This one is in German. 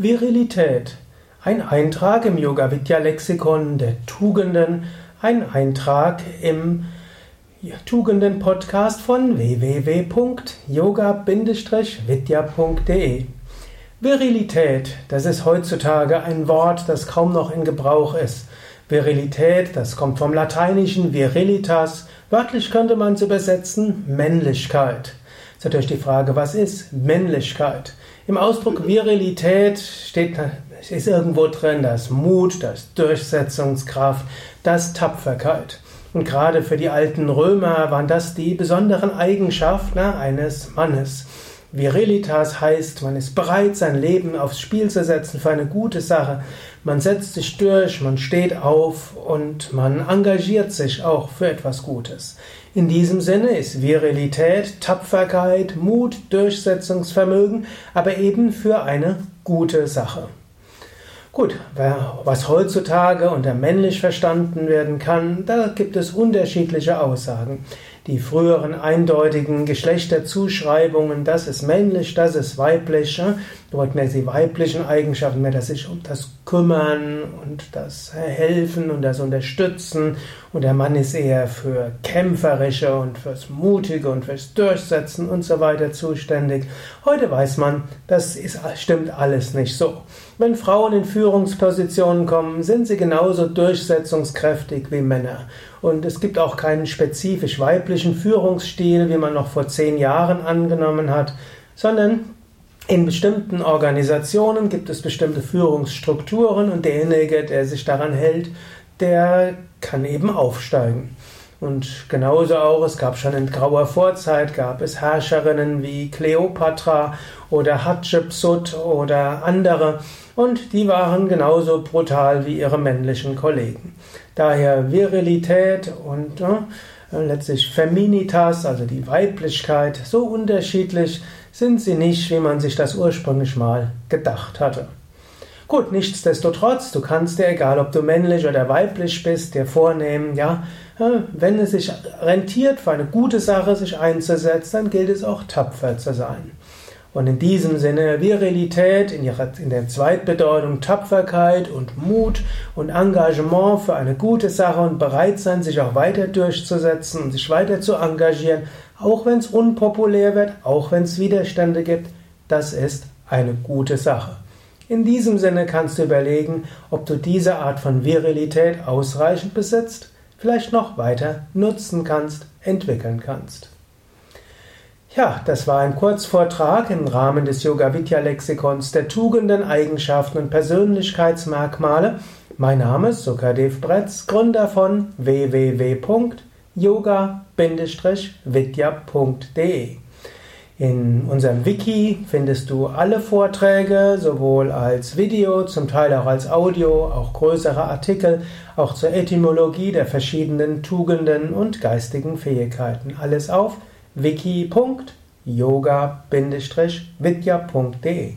Virilität. Ein Eintrag im Yoga Vidya Lexikon der Tugenden, ein Eintrag im Tugenden Podcast von www.yoga-vidya.de. Virilität, das ist heutzutage ein Wort, das kaum noch in Gebrauch ist. Virilität, das kommt vom lateinischen virilitas. Wörtlich könnte man es übersetzen Männlichkeit. Ist natürlich die Frage, was ist Männlichkeit? Im Ausdruck Virilität steht, ist irgendwo drin das Mut, das Durchsetzungskraft, das Tapferkeit. Und gerade für die alten Römer waren das die besonderen Eigenschaften eines Mannes. Virilitas heißt, man ist bereit, sein Leben aufs Spiel zu setzen für eine gute Sache. Man setzt sich durch, man steht auf und man engagiert sich auch für etwas Gutes. In diesem Sinne ist Virilität, Tapferkeit, Mut, Durchsetzungsvermögen, aber eben für eine gute Sache. Gut, was heutzutage unter männlich verstanden werden kann, da gibt es unterschiedliche Aussagen. Die früheren eindeutigen Geschlechterzuschreibungen, das ist männlich, das ist weiblich, dort mehr die weiblichen Eigenschaften, mehr das sich um das Kümmern und das Helfen und das Unterstützen und der Mann ist eher für kämpferische und fürs Mutige und fürs Durchsetzen und so weiter zuständig. Heute weiß man, das ist, stimmt alles nicht so. Wenn Frauen in Führungspositionen kommen, sind sie genauso durchsetzungskräftig wie Männer. Und es gibt auch keinen spezifisch weiblichen Führungsstil, wie man noch vor zehn Jahren angenommen hat, sondern in bestimmten Organisationen gibt es bestimmte Führungsstrukturen und derjenige, der sich daran hält, der kann eben aufsteigen. Und genauso auch, es gab schon in grauer Vorzeit, gab es Herrscherinnen wie Kleopatra oder Hatschepsut oder andere, und die waren genauso brutal wie ihre männlichen Kollegen. Daher Virilität und äh, letztlich Feminitas, also die Weiblichkeit, so unterschiedlich sind sie nicht, wie man sich das ursprünglich mal gedacht hatte. Gut, nichtsdestotrotz, du kannst dir, egal ob du männlich oder weiblich bist, dir vornehmen, ja, äh, wenn es sich rentiert, für eine gute Sache sich einzusetzen, dann gilt es auch tapfer zu sein. Und in diesem Sinne Virilität, in, ihrer, in der Zweitbedeutung Tapferkeit und Mut und Engagement für eine gute Sache und bereit sein, sich auch weiter durchzusetzen und sich weiter zu engagieren, auch wenn es unpopulär wird, auch wenn es Widerstände gibt, das ist eine gute Sache. In diesem Sinne kannst du überlegen, ob du diese Art von Virilität ausreichend besitzt, vielleicht noch weiter nutzen kannst, entwickeln kannst. Ja, das war ein Kurzvortrag im Rahmen des Yoga Vidya Lexikons der Tugenden, Eigenschaften und Persönlichkeitsmerkmale. Mein Name ist Sukadev Bretz, Gründer von www.yoga-vidya.de. In unserem Wiki findest du alle Vorträge, sowohl als Video, zum Teil auch als Audio, auch größere Artikel, auch zur Etymologie der verschiedenen Tugenden und geistigen Fähigkeiten. Alles auf wiki.yoga-vidya.de